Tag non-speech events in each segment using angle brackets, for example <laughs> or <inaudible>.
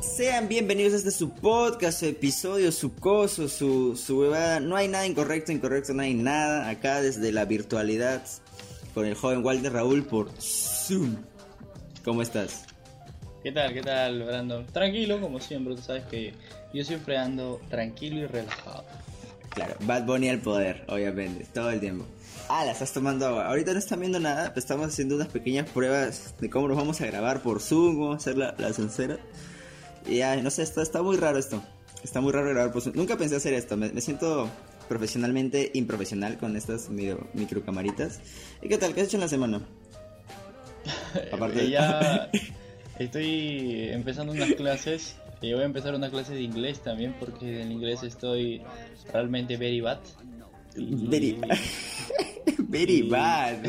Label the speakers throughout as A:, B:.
A: Sean bienvenidos a este su podcast, su episodio, su coso, su, su huevada. No hay nada incorrecto, incorrecto, no hay nada. Acá desde la virtualidad con el joven Walter Raúl por Zoom. ¿Cómo estás?
B: ¿Qué tal? ¿Qué tal, Brandon? Tranquilo, como siempre, tú sabes que yo siempre ando tranquilo y relajado.
A: Claro, Bad Bunny al poder, obviamente, todo el tiempo. Ah, la estás tomando agua. Ahorita no están viendo nada, pero estamos haciendo unas pequeñas pruebas de cómo nos vamos a grabar por Zoom, cómo hacer la, la sincera. Y no sé, está, está muy raro esto. Está muy raro grabar Zoom. Nunca pensé hacer esto. Me, me siento profesionalmente improfesional con estas micro, microcamaritas. ¿Y qué tal? ¿Qué has hecho en la semana? <laughs>
B: Aparte ya <laughs> estoy empezando unas clases. Y voy a empezar una clase de inglés también porque en inglés estoy realmente very bad.
A: Very, <laughs> very bad.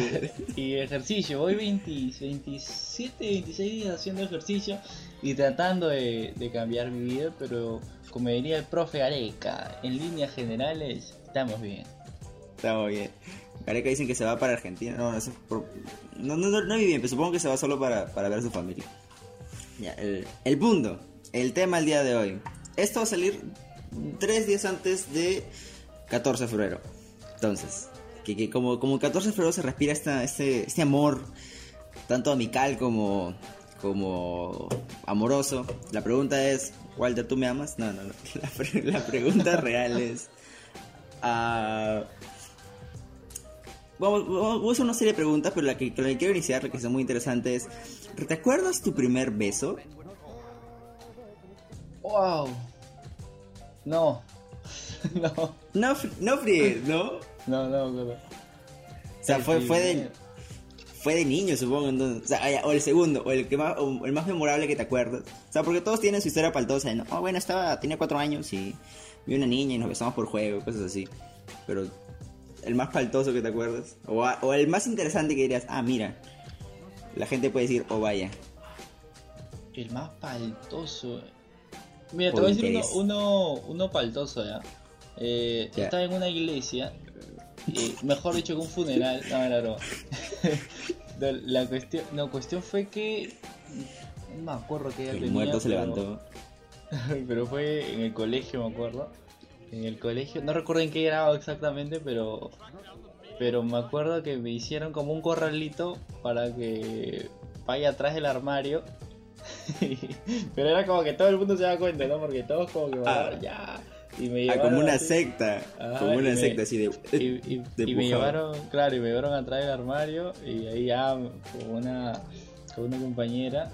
B: y ejercicio, voy 20, 27, 26 días haciendo ejercicio y tratando de, de, cambiar mi vida, pero como diría el profe Areca, en líneas generales estamos bien.
A: Estamos bien. Areca dicen que se va para Argentina. No, no, por... no, no, no, no bien, pero supongo que se va solo para, para ver a su familia. Ya, el, el punto, el tema del día de hoy. Esto va a salir tres días antes de 14 de febrero. Entonces, que, como, como 14 de febrero se respira esta, este, este amor, tanto amical como, como amoroso. La pregunta es, Walter, ¿tú me amas? No, no, no. <laughs> La, pre la pregunta real es... Uh, vamos, vamos a hacer una serie de preguntas, pero la que, la que quiero iniciar, la que es muy interesante es... ¿Te acuerdas tu primer beso?
B: ¡Wow! No. <laughs> no.
A: No, no, ¿no?
B: No, no, no. O
A: sea, fue, fue de fue de niño, supongo, entonces, o, sea, o el segundo, o el que más, o el más memorable que te acuerdas. O sea, porque todos tienen su historia paltosa, ¿no? Oh, bueno, estaba, tenía cuatro años y vi una niña y nos besamos por juego, cosas así. Pero el más paltoso que te acuerdas, o, o el más interesante que dirías, ah, mira, la gente puede decir, oh, vaya.
B: El más paltoso. Mira, te voy a decir uno, uno, uno paltoso, ¿ya? Eh, yeah. Estaba en una iglesia y mejor dicho que un funeral, no me la broma. la cuestión, no, cuestión fue que no me acuerdo que
A: el
B: tenía,
A: muerto se
B: pero,
A: levantó. <laughs>
B: pero fue en el colegio, me acuerdo. En el colegio, no recuerdo en qué grado exactamente, pero pero me acuerdo que me hicieron como un corralito para que vaya atrás del armario. <laughs> pero era como que todo el mundo se da cuenta, ¿no? Porque todos como que
A: Ah.
B: ya y me
A: Ah, como una
B: así.
A: secta,
B: Ajá,
A: como una
B: me-
A: secta así de...
B: y, y-
A: de
B: y me llevaron, claro, y me llevaron atrás del armario y ahí ya con una, con una compañera.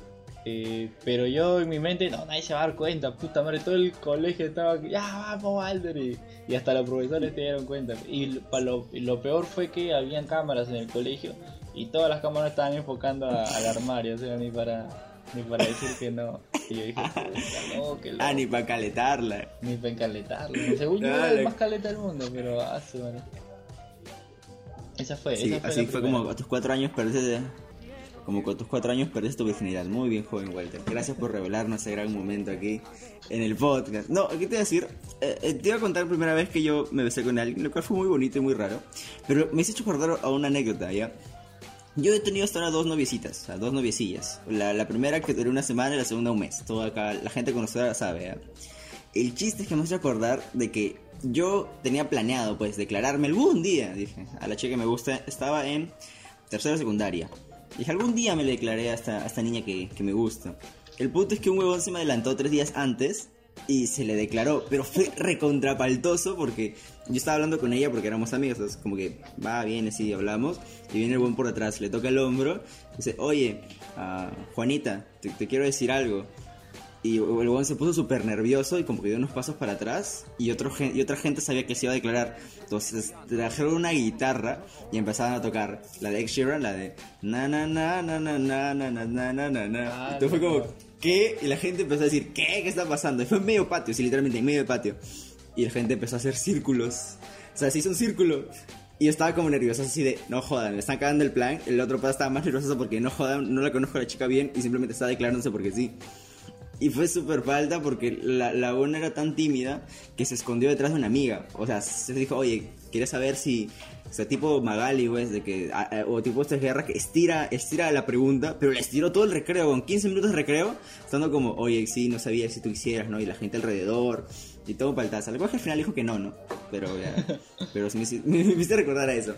B: eh, pero yo en mi mente, no, nadie se va a dar cuenta, puta madre, todo el colegio estaba, aquí, ya vamos, Walter, y, y hasta los profesores se dieron cuenta. Y lo, lo, peor fue que habían cámaras en el colegio y todas las cámaras estaban enfocando a- al armario, o sea, ni para, ni para decir que no. Y yo dije, no, que
A: Ah, ni para caletarla.
B: ni para encaletarlo. Según yo era el más caleta del mundo, pero hace, bueno. Esa fue,
A: Sí,
B: esa fue
A: así fue como a tus cuatro años perdiste... Como con tus cuatro años perdiste tu virginidad. Muy bien, joven Walter. Gracias por revelarnos ese gran momento aquí en el podcast. No, ¿qué te iba a decir? Eh, eh, te iba a contar la primera vez que yo me besé con alguien, lo cual fue muy bonito y muy raro. Pero me hizo hecho acordar a una anécdota, ¿ya? Yo he tenido hasta ahora dos noviecitas, o sea, dos noviecillas. La, la primera que duró una semana y la segunda un mes. Todo acá, la gente conocedora sabe, ¿ya? El chiste es que me hace acordar de que yo tenía planeado, pues, declararme algún día, dije, a la chica que me gusta, estaba en tercera secundaria. Dije, algún día me le declaré a esta, a esta niña que, que me gusta. El punto es que un huevón se me adelantó tres días antes y se le declaró, pero fue recontrapaltoso porque yo estaba hablando con ella porque éramos amigos, entonces como que va, viene, sí, hablamos, y viene el buen por detrás, le toca el hombro, dice, oye, ah, Juanita, te, te quiero decir algo. Y el huevón se puso súper nervioso y como que dio unos pasos para atrás y, otro, y otra gente sabía que se iba a declarar. Entonces trajeron una guitarra y empezaban a tocar la de Ed Sheeran, la de na na na na na na na na na na na.
B: Ah,
A: Entonces fue como, ¿qué? Y la gente empezó a decir, ¿qué? ¿Qué está pasando? Y fue en medio patio, sí, literalmente en medio patio. Y la gente empezó a hacer círculos. O sea, se hizo un. Y yo estaba como nervioso, así de, no jodan, me están cagando el plan. El otro pata estaba más nervioso porque no jodan, no la conozco a la chica bien y simplemente estaba declarándose porque sí. Y fue súper falta porque la, la una era tan tímida que se escondió detrás de una amiga. O sea, se dijo, oye, ¿quieres saber si... O sea, tipo Magali, güey, de que... a- a- o tipo esta guerra que estira, estira la pregunta, pero le estiró todo el recreo, con 15 minutos de recreo, estando como, oye, sí, no sabía si tú hicieras, ¿no? Y la gente alrededor, y todo paltaza. Algo que al final dijo que no, ¿no? Pero ya... <laughs> pero sí me, hici- me, <laughs> me hiciste recordar a eso.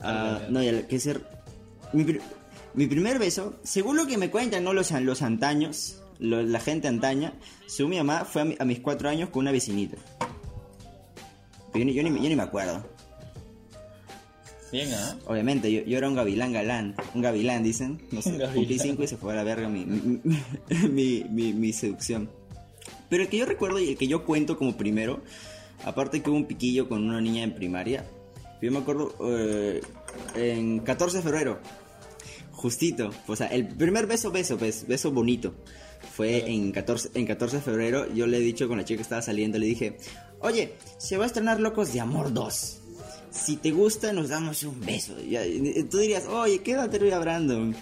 A: Ah, no, ya, que ser... Mi, pri- mi primer beso, según lo que me cuentan, ¿no? Los, los antaños, lo- la gente antaña, según mi mamá, fue a, mi- a mis cuatro años con una vecinita. Yo, ni- yo ni, yo ni me acuerdo.
B: Bien, ¿ah?
A: Obviamente, yo, yo era un gavilán galán. Un gavilán, dicen. No sé, <laughs>
B: gavilán.
A: cumplí cinco y se fue a la verga <laughs> mi, mi, mi, seducción. Pero el que yo recuerdo y el que yo cuento como primero, aparte que hubo un piquillo con una niña en primaria, yo me acuerdo eh, en 14 de febrero, justito, o sea, el primer beso, beso, beso, beso bonito, fue en 14, en 14 de febrero, yo le he dicho con la chica que estaba saliendo, le dije, oye, se va a estrenar Locos de Amor 2. Si te gusta, nos damos un beso. Tú dirías, oye, ¿qué edad tenía Brandon?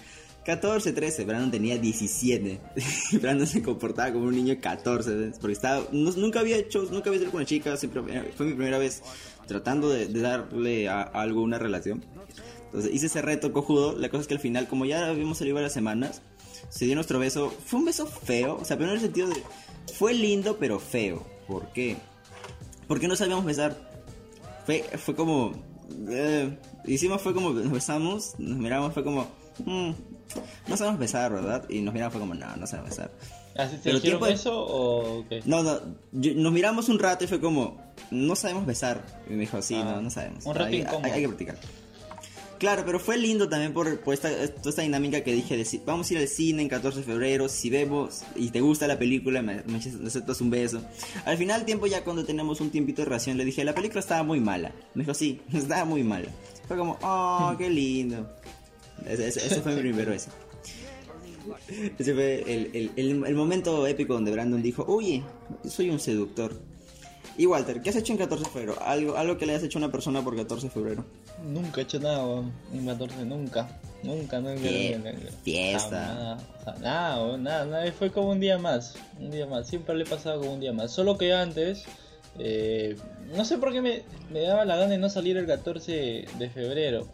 A: 14, 13. Brandon tenía 17. <laughs> Brandon se comportaba como un niño de 14. ¿ves? Porque estaba, nunca había hecho, nunca había hecho con una chica. Fue mi primera vez tratando de, de darle a, a algo una relación. Entonces hice ese reto cojudo. La cosa es que al final, como ya habíamos salido varias semanas, se dio nuestro beso. Fue un beso feo. O sea, pero en el sentido de. Fue lindo, pero feo. ¿Por qué? Porque no sabíamos besar fue, fue como. eh, hicimos, fue como. Nos besamos, nos miramos, fue como. "Mm, no sabemos besar, ¿verdad? Y nos miramos, fue como, no, no sabemos besar.
B: ¿Así
A: Pero
B: dijeron
A: tiempo-
B: eso o qué?
A: No, no, yo- nos miramos un rato y fue como, no sabemos besar. Y me dijo, sí,
B: Ah,
A: no, no sabemos.
B: un rato
A: hay,
B: incómodo.
A: hay- hay que practicar. Claro, pero fue lindo también por, por esta, toda esta dinámica que dije de vamos a ir al cine en 14 de febrero, si vemos y te gusta la película, me, me aceptas un beso. Al final tiempo ya cuando tenemos un tiempito de relación le dije, la película estaba muy mala. Me dijo, sí, <laughs> estaba muy mala. Fue como, oh, qué lindo. Ese, ese- ese fue mi primer beso. Ese fue el, el- el- el momento épico donde Brandon dijo, oye, soy un seductor. Y Walter, ¿qué has hecho en 14 de febrero? Algo, algo que le hayas hecho a una persona por 14 de febrero.
B: Nunca he hecho nada, weón. Un 14, nunca. Nunca, nunca.
A: Fie-
B: nunca, nunca.
A: fiesta.
B: Nada, o sea, nada, weón, nada, nada. Fue como un día más. Un día más. Siempre le he pasado como un día más. Solo que antes, eh, no sé por qué me, me daba la gana de no salir el 14 de febrero.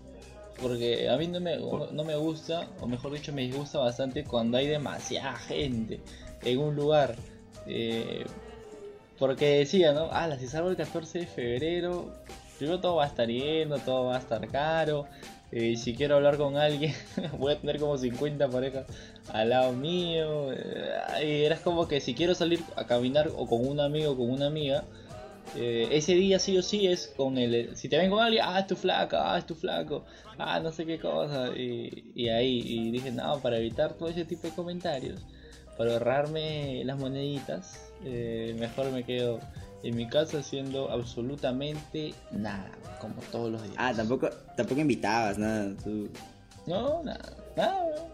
B: Porque a mí no me, no me gusta, o mejor dicho, me disgusta bastante cuando hay demasiada gente en un lugar. Eh, porque decía, ¿no? Ah, si salgo el 14 de febrero, primero todo va a estar lleno, todo va a estar caro. eh, si quiero hablar con alguien, <laughs> voy a tener como 50 parejas al lado mío. eh, eras como que si quiero salir a caminar o con un amigo o con una amiga, eh, ese día sí o sí es con el. Si te ven con alguien, ah, es tu flaca, ah, es tu flaco, ah, no sé qué cosa. Y, y ahí, y dije, no, para evitar todo ese tipo de comentarios, para ahorrarme las moneditas, eh, mejor me quedo en mi casa haciendo absolutamente nada, como todos los días.
A: Ah, tampoco, tampoco invitabas, nada. Tú...
B: No, nada, nada.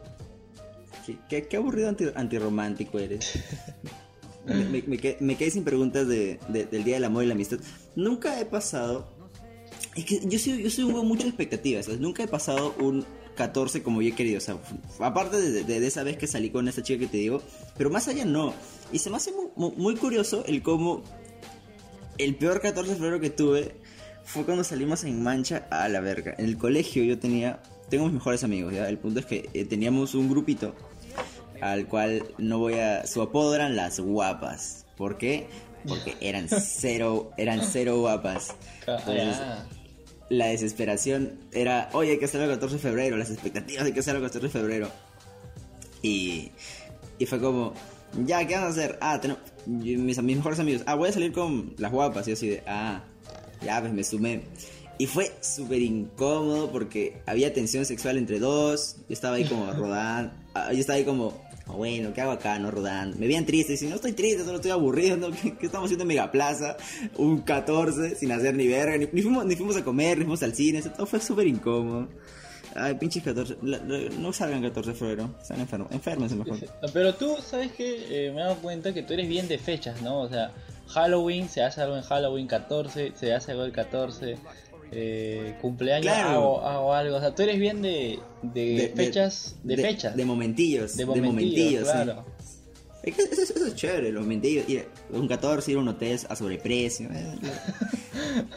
A: Qué, qué- qué aburrido anti- antirromántico eres. <laughs> me, me- me quedé, me quedé sin preguntas de, de- del Día del Amor y la Amistad. Nunca he pasado... Es que yo soy, yo soy un mucho de expectativas. ¿sabes? Nunca he pasado un 14 como yo he querido. O sea, aparte de, de- de esa vez que salí con esta chica que te digo. Pero más allá no. Y se me hace mu- mu- muy, curioso el cómo... El peor 14 de febrero que tuve fue cuando salimos en Mancha a la verga. En el colegio yo tenía... Tengo mis mejores amigos, ¿ya? El punto es que eh, teníamos un grupito al cual no voy a... Su apodo eran las guapas. ¿Por qué? Porque <laughs> eran cero, eran cero guapas. Entonces,
B: Ah,
A: la desesperación era, oye, hay que hacerlo el 14 de febrero, las expectativas de que hacerlo el 14 de febrero. Y, y fue como, ya, ¿qué vamos a hacer? Ah, tenemos, mis, mis mejores amigos, ah, voy a salir con las guapas. Y así de, ah, ya, pues me sumé. Y fue súper incómodo porque había tensión sexual entre dos. Yo estaba ahí como <laughs> rodando, ah, yo estaba ahí como, bueno, ¿qué hago acá, no rodando? Me veían triste, y si no estoy triste, solo estoy aburrido, ¿no? ¿Qué, qué estamos haciendo en Megaplaza? Un 14, sin hacer ni verga, ni, ni fuimos, ni fuimos a comer, ni fuimos al cine, eso todo fue súper incómodo. Ay, pinches 14, la- la- no salgan 14 de febrero, están enfermos, enfermense mejor.
B: Pero tú, ¿sabes que Me he dado cuenta que tú eres bien de fechas, ¿no? O sea, Halloween, se hace algo en Halloween 14, se hace algo el 14, eh, cumpleaños
A: Claro.
B: hago, hago algo. O sea, tú eres bien de, de, fechas, de, fechas.
A: De momentillos,
B: de momentillos,
A: momentillos, sí.
B: claro.
A: Es que eso, eso es chévere, los momentillos. Ir, un 14, ir a un hotel a sobreprecio. eh.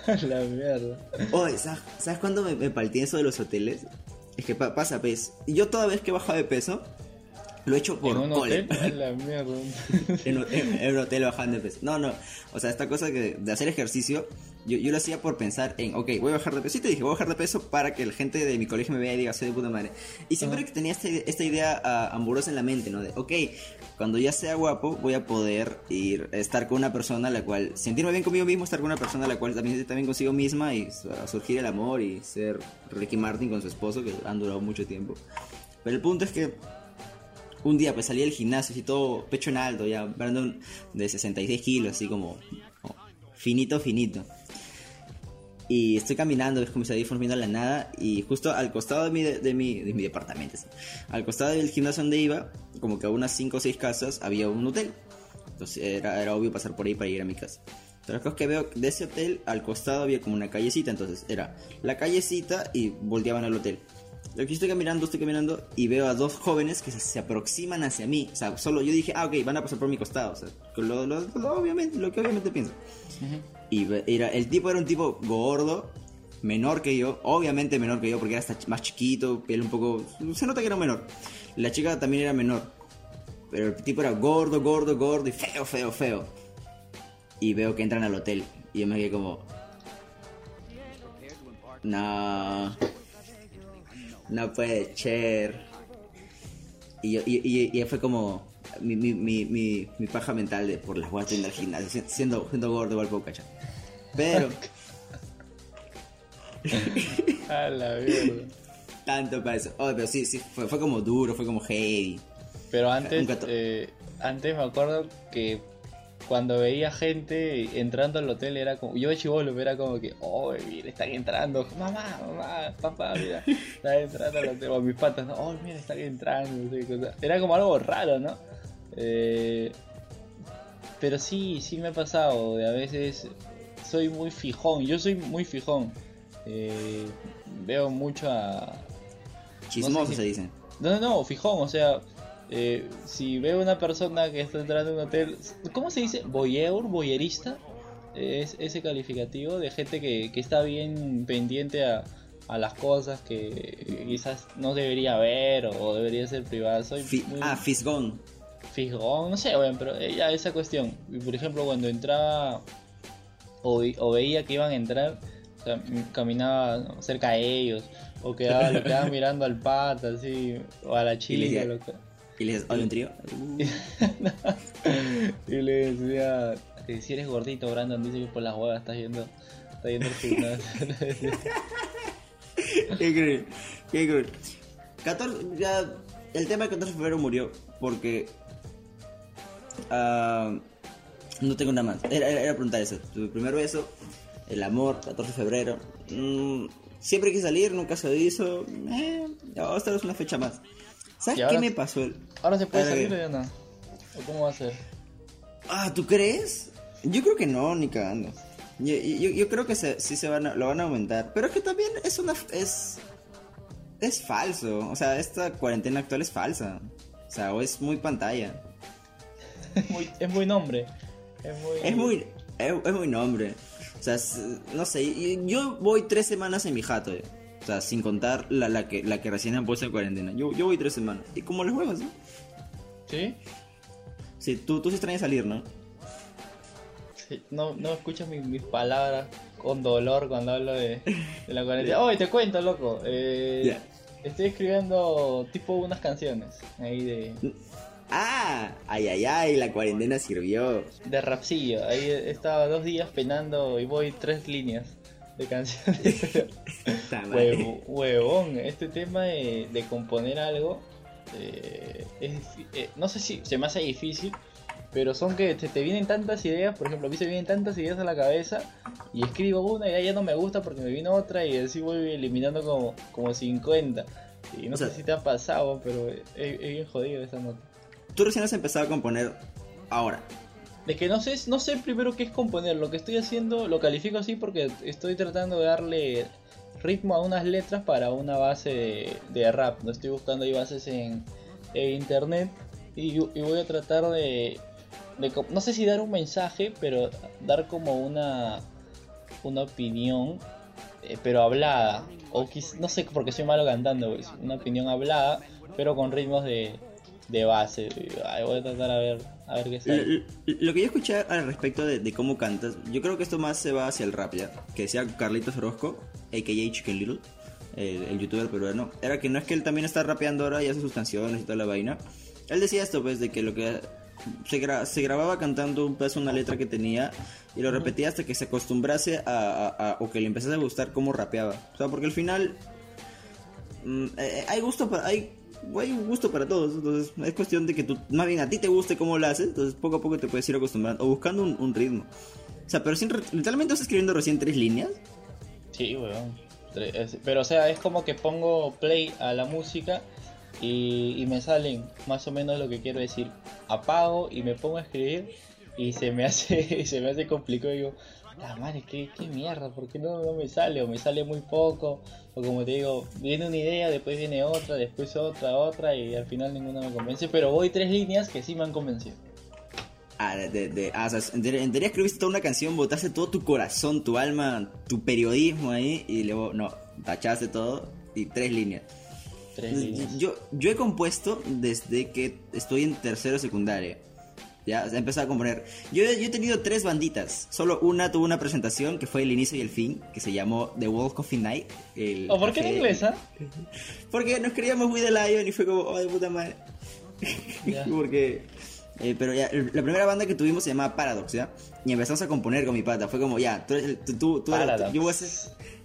A: <laughs>
B: La mierda.
A: Oye, ¿sabes, ¿sabes cuándo me, me palteé eso de los hoteles? Es que pa- pasa, pues. Yo toda vez que he bajado de peso, lo he hecho por
B: ¿En un hotel? La <laughs> mierda.
A: en, en- en un hotel bajando de peso. No, no. O sea, esta cosa que de hacer ejercicio, yo, yo lo hacía por pensar en, ok, voy a bajar de peso. Y te dije, voy a bajar de peso para que la gente de mi colegio me vea y diga, soy de puta madre. Y siempre
B: Ajá.
A: que tenía este- esta idea ah, amorosa en la mente, ¿no? De, ok, cuando ya sea guapo, voy a poder ir, estar con una persona a la cual, sentirme bien conmigo mismo, estar con una persona a la cual también bien consigo misma y ah, surgir el amor y ser Ricky Martin con su esposo, que han durado mucho tiempo. Pero el punto es que un día pues salí del gimnasio así todo pecho en alto, ya Brandon de 66 kilos, así como, finito, finito. Y estoy caminando, como mis audífonos viendo la nada, y justo al costado de mi, de mi, de mi departamento, al costado del gimnasio donde iba, como que a unas 5 o 6 casas, había un hotel. Entonces era, era obvio pasar por ahí para ir a mi casa. Pero la cosa es que veo de ese hotel al costado había como una callecita, entonces era la callecita y volteaban al hotel. Yo aquí estoy caminando, estoy caminando y veo a dos jóvenes que se, se aproximan hacia mí. O sea, solo yo dije, ah, ok, van a pasar por mi costado. O sea, lo, lo- lo- obviamente, lo que obviamente pienso. Y era, el tipo era un tipo gordo, menor que yo, obviamente menor que yo porque era hasta más chiquito, piel un poco... Se nota que era menor. La chica también era menor. Pero el tipo era gordo, gordo, gordo y feo, feo, feo. Y veo que entran al hotel. Y yo me quedé como... No... No puede ser. Y, yo, y, y- y fue como mi, mi, mi, mi, mi paja mental de por las guatas del gimnasio. si- Siendo, siendo gordo igual puedo cachar. Pero... <laughs> <laughs>
B: A la mierda.
A: Tanto para eso. Oh, pero sí, sí, fue, fue como duro, fue como heavy.
B: Pero antes, eh, antes me acuerdo que cuando veía gente entrando al hotel era como, yo de chivolo era como que, oh, mira, están entrando, mamá, mamá, papá, mira, están entrando al hotel, o mis patas, ¿no? oh, mira, están entrando, no sé era como algo raro, ¿no? Eh, pero sí, sí me ha pasado, de a veces soy muy fijón, yo soy muy fijón, Eh, veo mucho a,
A: Chismoso
B: si-
A: se dice.
B: no, no, no, fijón, o sea, eh, si veo una persona que está entrando en un hotel, ¿cómo se dice? ¿Voyeur? ¿Voyerista? Es ese calificativo de gente que, que está bien pendiente a, a las cosas que quizás no debería ver o debería ser privada. Soy muy
A: ah, Fisgón.
B: fijón, no sé, bueno, pero eh, ya esa cuestión. Y, Por ejemplo, cuando entraba o, o veía que iban a entrar, caminaba cerca de ellos, o quedaba, le <laughs> quedaba mirando al pata, así, o a la chica, lo que-
A: Y le dices, ¿hay un trío? Uh, <laughs>
B: y le decía, que si eres gordito, Brandon, dice que por las huevas estás yendo, estás yendo al gimnasio. <laughs>
A: qué cruel, qué cruel. 14, ya, el tema del 14 de febrero murió porque ah, no tengo nada más. Era, era, preguntar eso. Tu primer beso, el amor, 14 de febrero. Mm, siempre hay que salir, nunca se hizo. Eh, esta es una fecha más. ¿Sabes qué me pasó? el-
B: ¿Ahora se puede salir o ya no? ¿O cómo va a ser?
A: Ah, ¿tú crees? Yo creo que no, ni cagando. Yo, yo, yo creo que se, sí se van a, lo van a aumentar. Pero es que también es una... Es, es falso. O sea, esta cuarentena actual es falsa. O sea, o es muy pantalla.
B: Es <laughs> muy, es muy nombre. Es muy...
A: Es muy... Es, es muy nombre. O sea, es- no sé. Yo voy tres semanas en mi jato. eh. O sea, sin contar la, la, que, la que recién han puesto en cuarentena. Yo, yo voy tres semanas. Y como los juegos, ¿no?
B: ¿Sí?
A: Sí, tú, tú sí extrañas salir, ¿no?
B: Sí, No, no escuchas mis, mis palabras con dolor cuando hablo de, de la cuarentena. <laughs> Oye, te cuento, loco. Eh. Estoy escribiendo tipo unas canciones ahí de,
A: Ah, ay, ay, ay, la cuarentena sirvió.
B: de rapsillo. Ahí estaba dos días penando y voy tres líneas de canciones. <laughs> Huevo- huevón, este tema de, de componer algo eh, es eh, no sé si se me hace difícil, pero son que te, te vienen tantas ideas, por ejemplo, a mí se vienen tantas ideas a la cabeza y escribo una y ya, ya no me gusta porque me vino otra y así voy eliminando como, como 50. Y no
A: O
B: sé
A: sea-
B: si te ha pasado, pero es, es bien jodido esa nota.
A: Tú recién has empezado a componer ahora.
B: Es que no sé, no sé primero qué es componer. Lo que estoy haciendo lo califico así porque estoy tratando de darle ritmo a unas letras para una base de, rap. No estoy buscando ahí bases en, internet y, voy a tratar de, no sé si dar un mensaje, pero dar como una una opinión, eh, pero hablada. O quiz- no sé porque soy malo cantando, una opinión hablada, pero con ritmos de, de base. Voy a tratar a ver, a ver qué
A: Lo,
B: sale.
A: lo- lo que yo escuché al respecto de, de cómo cantas, yo creo que esto más se va hacia el rap ya. Que decía Carlitos Orozco, a.k.a. Chicken Little, el, el youtuber peruano, era que no es que él también está rapeando ahora y hace sus canciones y toda la vaina. Él decía esto, pues, de que lo que se, gra- se grababa cantando un pedazo, una letra que tenía y lo repetía hasta que se acostumbrase a, a- a- o que le empezase a gustar cómo rapeaba. O sea, porque al final mm, eh, hay gusto para hay hay un gusto para todos entonces es cuestión de que tú más bien a ti te guste cómo lo haces entonces poco a poco te puedes ir acostumbrando o buscando un, ritmo o sea pero sin, literalmente estás escribiendo recién tres líneas
B: Sí, weón. Pero o sea, es como que pongo play a la música y, y me salen más o menos lo que quiero decir. Apago y me pongo a escribir y se me hace, <laughs> se me hace complicado. Digo, la madre, ¿qué, qué mierda, ¿por qué no, no me sale? O me sale muy poco. O como te digo, viene una idea, después viene otra, después otra, otra y al final ninguna me convence. Pero voy tres líneas que sí me han convencido.
A: ah, de, de- ah, o sea, en, teoría, escribiste toda una canción botaste todo tu corazón tu alma tu periodismo ahí y luego no tachaste todo y tres líneas
B: Tres líneas.
A: Yo, yo he compuesto desde que estoy en tercero de secundaria. Ya, he empezado a componer. Yo, he- yo he tenido tres banditas. Solo una tuvo una presentación que fue el inicio y el fin, que se llamó The World Coffee Night. el
B: ¿O por qué en ah? <laughs>
A: Porque nos queríamos muy de Lion y fue como, oh, de puta madre.
B: Ya. <laughs>
A: Porque. eh, pero ya, la primera banda que tuvimos se llamaba Paradox, ¿ya? Y empezamos a componer con mi pata. Fue como, ya, tú, tú, tú, tú eres- yo voy a ser.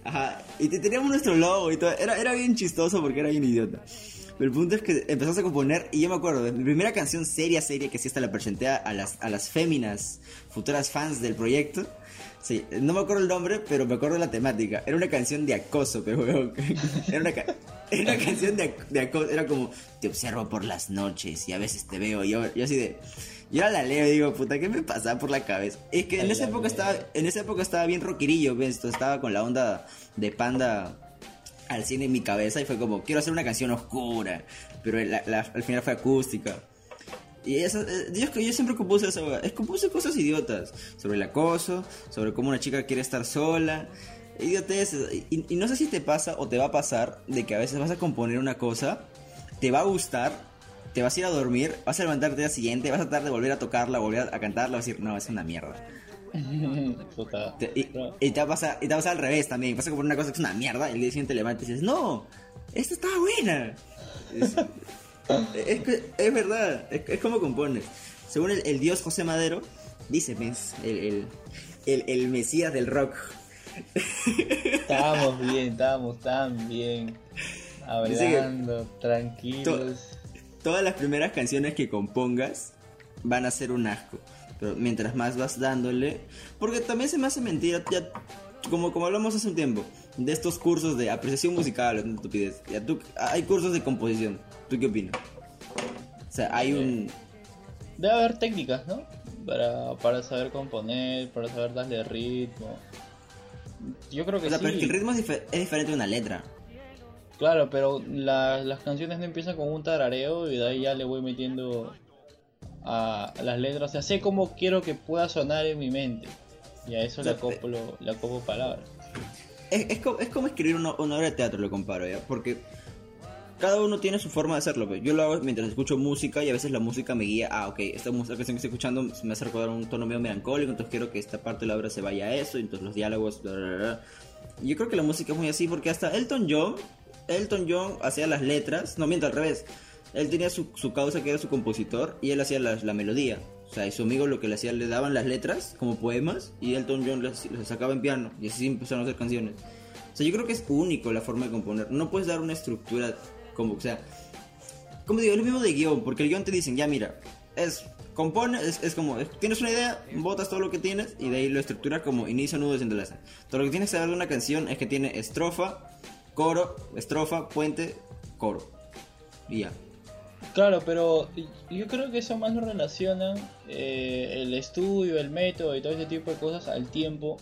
A: Ajá. Y te- teníamos nuestro logo y todo. Era, era bien chistoso porque era bien idiota. Pero el punto es que empezamos a componer y yo me acuerdo de mi primera canción seria, seria, que sí hasta la presenté a, las, a las féminas, futuras fans del proyecto. Sí, no me acuerdo el nombre, pero me acuerdo la temática. Era una canción de acoso, pero weón. <laughs> Era una, ca- era una canción de, ac- de acoso. Era como, te observo por las noches y a veces te veo. Y yo, yo así de. Yo ahora la leo y digo, puta, ¿qué me pasa por la cabeza? Es que en esa época estaba, en esa época estaba bien rockerillo, ¿ves? Estaba con la onda de panda al cine en mi cabeza y fue como, quiero hacer una canción oscura, pero al final fue acústica. Y eso, eh, yo, yo siempre compuse eso, es cosas idiotas, sobre el acoso, sobre cómo una chica quiere estar sola, idioteces. Y, y no sé si te pasa o te va a pasar de que a veces vas a componer una cosa, te va a gustar, te vas a ir a dormir, vas a levantarte al día siguiente, vas a tratar de volver a tocarla, volver a cantarla, vas a decir, no, es una mierda. Y, te va a pasar, y te al revés también. Vas a comprar una cosa que es una mierda y el día siguiente te levantas y dices, no, esta está buena. Es, <laughs> es verdad, es, es como compones. Según el, el dios José Madero, dice, pues, el, el, el, mesías del rock.
B: Estábamos bien, estábamos tan bien. Hablando, tranquilos.
A: Todas las primeras canciones que compongas van a ser un asco. Pero mientras más vas dándole. Porque también se me hace mentira. Ya, como, como hablamos hace un tiempo. De estos cursos de apreciación musical. estupidez. Ya, tú, hay cursos de composición. ¿Tú qué opinas? O sea, hay un.
B: Debe haber técnicas, ¿no? Para, para saber componer, para saber darle ritmo. Yo creo que
A: O sea,
B: sí.
A: pero es que el ritmo es, dife- es diferente de una letra.
B: Claro, pero la- las canciones no empiezan con un tarareo y de ahí ya le voy metiendo a las letras. O sea, sé cómo quiero que pueda sonar en mi mente. Y a eso le
A: O sea,
B: acoplo, le acoplo palabras.
A: Es, es, como, es como escribir una, una obra de teatro, lo comparo, ¿ya? Porque cada uno tiene su forma de hacerlo. pues. Yo lo hago mientras escucho música y a veces la música me guía. Ah, ok, esta música que estoy escuchando me hace recordar un tono medio melancólico, entonces quiero que esta parte de la obra se vaya a eso, y entonces los diálogos. bla, bla, bla. Yo creo que la música es muy así porque hasta Elton John, Elton John hacía las letras, no miento al revés. Él tenía su, su causa que era su compositor y él hacía la, la melodía. O sea, y su amigo lo que le hacía, le daban las letras como poemas y Elton John las, sacaba en piano y así empezaron a hacer canciones. O sea, yo creo que es único la forma de componer. No puedes dar una estructura como, o sea, como digo, es lo mismo de guion, porque el guion te dicen, ya mira, es compone, es, como, es- tienes una idea, botas todo lo que tienes y de ahí lo estructuras como inicio, nudo, desenlace. Todo lo que tienes que saber de una canción es que tiene estrofa, coro, estrofa, puente, coro. Y ya.
B: Claro, pero yo creo que eso más lo relacionan eh, el estudio, el método y todo ese tipo de cosas al tiempo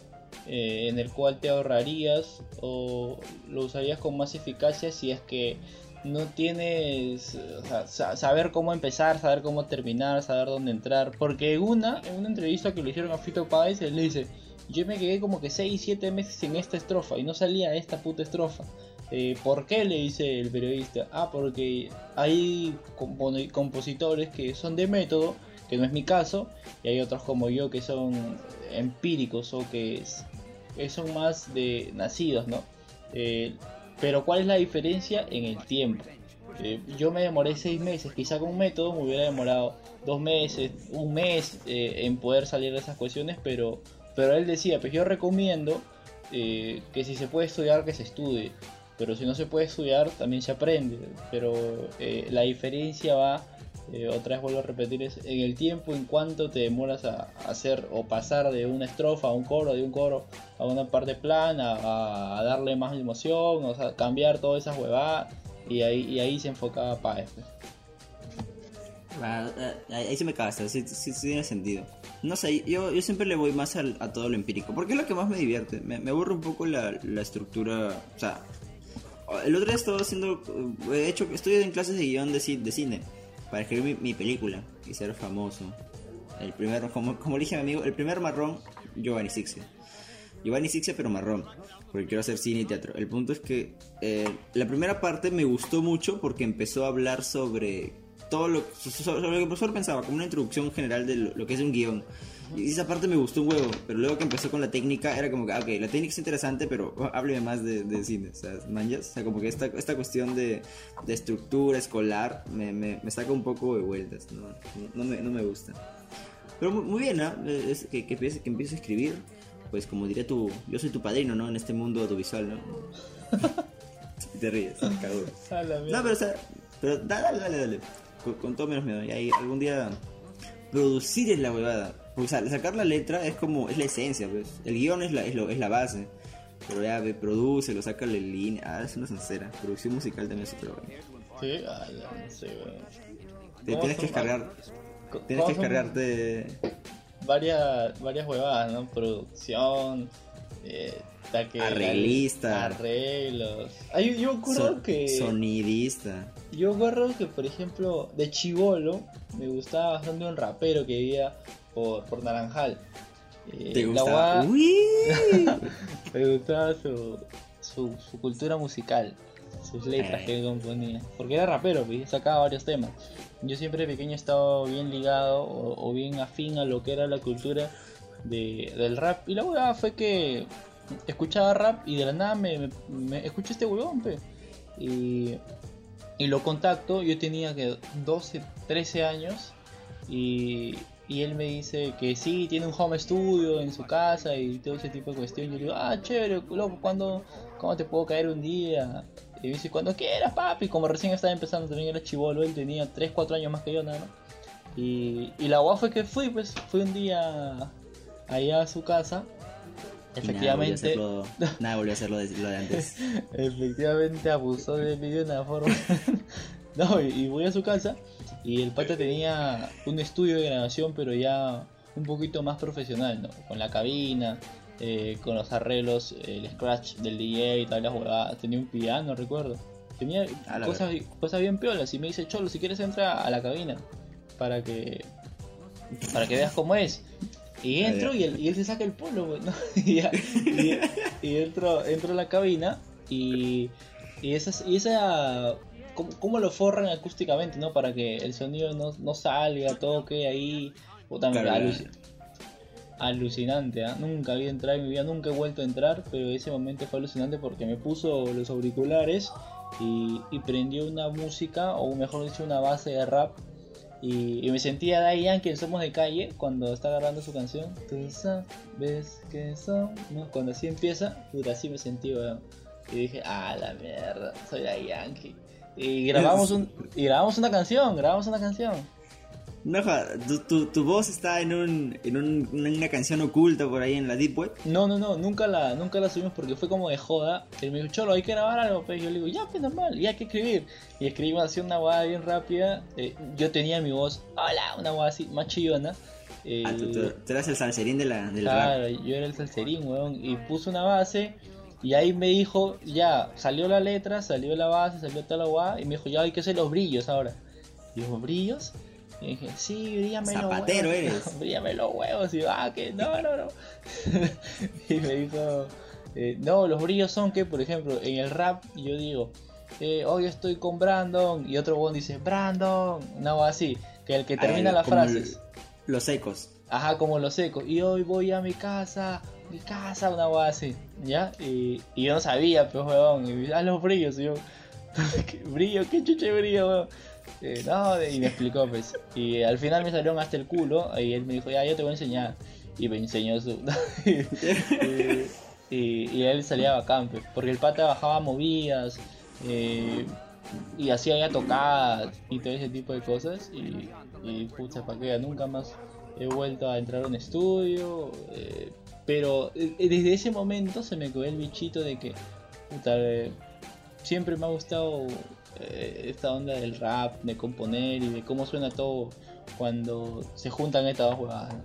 B: eh, en el cual te ahorrarías o lo usarías con más eficacia si es que no tienes saber cómo empezar, saber cómo terminar, saber dónde entrar. Porque una, en una entrevista que le hicieron a Fito Páez, él dice, yo me quedé como que 6, 7 meses en esta estrofa y no salía esta puta estrofa. Eh, ¿Por qué? Le dice el periodista. Ah, porque hay compo- compositores que son de método, que no es mi caso, y hay otros como yo que son empíricos o que, son más de nacidos, ¿no? Eh, pero ¿cuál es la diferencia en el tiempo? Eh, yo me demoré seis meses, quizá con un método me hubiera demorado dos meses, un mes en poder salir de esas cuestiones, pero, pero él decía, pues yo recomiendo que si se puede estudiar, que se estudie, pero si no se puede estudiar, también se aprende, pero eh, la diferencia va, eh, otra vez vuelvo a repetir, es en el tiempo, en cuánto te demoras a, hacer o pasar de una estrofa a un coro, de un coro a una parte plana, a, darle más emoción, o sea, cambiar todas esas huevadas, y ahí, y ahí se enfocaba Paez.
A: Ah, ah, Ahí se me casa, sí, sí tiene sentido. No sé, yo, yo siempre le voy más al- a todo lo empírico, porque es lo que más me divierte. Me, me aburre un poco la, la estructura. O sea, el otro día estaba haciendo. He hecho, estoy en clases de guion de, de cine para escribir mi, película y ser famoso. El primero, como, como dije a mi amigo, el primer marrón, Giovanni Sixia. Giovanni Sixia, pero marrón, porque quiero hacer cine y teatro. El punto es que eh, la primera parte me gustó mucho porque empezó a hablar sobre todo lo, so- so- sobre lo que el profesor pensaba, como una introducción general de lo, lo que es un guion. Y esa parte me gustó un huevo, pero luego que empezó con la técnica era como que, ah, ok, la técnica es interesante, pero <laughs> hábleme más de, de cine, o sea, manjas, o sea, como que esta, esta cuestión de, de estructura escolar me, me, me saca un poco de vueltas, no, no, me, no me gusta. Pero muy, bien, ¿no? Es que, que, empiece, que empiece a escribir, pues como diría tu, yo soy tu padrino, ¿no? En este mundo audiovisual, ¿no? <laughs> Te ríes.
B: A la
A: No, pero o sea, pero da- dale, dale, dale. Con, con todo menos miedo. Y ahí algún día producir es la huevada. O sea, sacar la letra es como, es la esencia, pues. El guion es la, es lo, es la base. Pero ya, ve, produce, lo saca la línea. Ah, es una sincera. Producción musical también es otra vaina.
B: Sí, ah, ya, no sé.
A: Te
B: ¿Cómo
A: tienes que descargar, tienes que descargarte.
B: varias, varias huevadas, ¿no? Producción, eh, que-
A: Arreglista.
B: arreglos. Yo,
A: so-
B: que
A: Sonidista.
B: yo acuerdo que por ejemplo de chivolo me gustaba bastante un rapero que vivía por, por Naranjal. Eh,
A: ¿Te
B: la
A: gusta?
B: guada- <laughs> me gustaba su, su, su cultura musical, sus letras
A: Eh.
B: que él componía. Porque era rapero, pues, sacaba varios temas. Yo siempre de pequeño he estado bien ligado o, o bien afín a lo que era la cultura de, del rap. Y la huevada fue que escuchaba rap y de la nada me, me, escuché este huevón, pe. Y, y lo contacto, yo tenía que 12, 13 años y, y él me dice que sí, tiene un home studio en su casa y todo ese tipo de cuestiones. Yo le digo, ah, chévere, loco, ¿cuándo, ¿cómo te puedo caer un día? Y me dice, cuando quieras, papi. Como recién estaba empezando, también era chivolo, él tenía 3, 4 años más que yo, nada más. Y, y la guapa fue que fui, pues, fui un día allá a su casa.
A: Y
B: Efectivamente,
A: Nada, volvió a hacerlo <laughs> de, lo de antes. <laughs>
B: efectivamente abusó de mí de una forma. <laughs> no, y, y voy a su casa y el pata tenía un estudio de grabación, pero ya un poquito más profesional, ¿no? Con la cabina, eh, con los arreglos, el scratch del DJ y tal, las huevadas. Tenía un piano, recuerdo. Tenía
A: A la
B: cosas, cosas bien piolas y me dice, Cholo, si quieres entra a la cabina para que para que veas cómo es. Y
A: Ah,
B: entro y él, y él se saca el polo, güey, ¿no? <laughs> y, ya- y- y entro, entro a la cabina y, y, esas, y esa... ¿cómo, cómo lo forran acústicamente, no? Para que el sonido no, no salga, todo quede ahí.
A: Claro,
B: aluci- alucinante, ¿ah? Nunca había entrado en mi vida, nunca he vuelto a entrar, pero ese momento fue alucinante porque me puso los auriculares y, y prendió una música, o mejor dicho, una base de rap. Y, y me sentía Daddy Yankee en Somos de Calle cuando está agarrando su canción. Tú sabes que. ¿no? Cuando así empieza, puta, así me sentí, weón. Y dije, ah, la mierda, soy Daddy Yankee. Y grabamos, un, y grabamos una canción, grabamos una canción.
A: No, tu, tu, tu voz está en, un, en un- una, canción oculta por ahí en la Deep Web.
B: No, no, no, nunca la, nunca la subimos porque fue como de joda. Él me dijo, Cholo, hay que grabar algo. Pues yo le digo, ya, pues normal, y hay que escribir. Y escribimos así una guada bien rápida. Eh, yo tenía mi voz, hola, una guada así, más chillona. Eh,
A: Ah, tú, tú- tú eras el salserín de la, del rap.
B: claro, yo era el salserín, weón. Y puso una base. Y ahí me dijo, ya, salió la letra, salió la base, salió toda la guada. Y me dijo, ya hay que hacer los brillos ahora. Y yo, ¿brillos? Y dije, sí, bríllame los
A: Zapatero
B: huevos.
A: eres. <laughs>
B: bríllame los huevos. Y yo, ah, que no, no, no. <laughs> y me dijo, eh, no, los brillos son que, por ejemplo, en el rap yo digo, eh, hoy estoy con Brandon. Y otro weón dice, Brandon. Una guada así, que el que termina
A: Ah,
B: las frases.
A: los ecos.
B: Ajá, como los secos. Y hoy voy a mi casa, mi casa, una hueá así, ¿ya? Y, y yo no sabía, pues, weón. Y me ah, los brillos. Y yo, <laughs> ¿qué brillo? ¿Qué chuche brillo, weón? Eh, no, y me explicó, pues. Y al final me salieron hasta el culo. Y él me dijo, ya, yo te voy a enseñar. Y me enseñó su. <laughs> y, él salía bacán, pues, porque el pata bajaba movidas. eh, y hacía ya tocadas y todo ese tipo de cosas. Y, y pucha, pa' que nunca más he vuelto a entrar a un estudio. eh, pero desde ese momento se me quedó el bichito de que, puta, siempre me ha gustado eh, esta onda del rap, de componer y de cómo suena todo cuando se juntan estas dos huevadas. ¿no?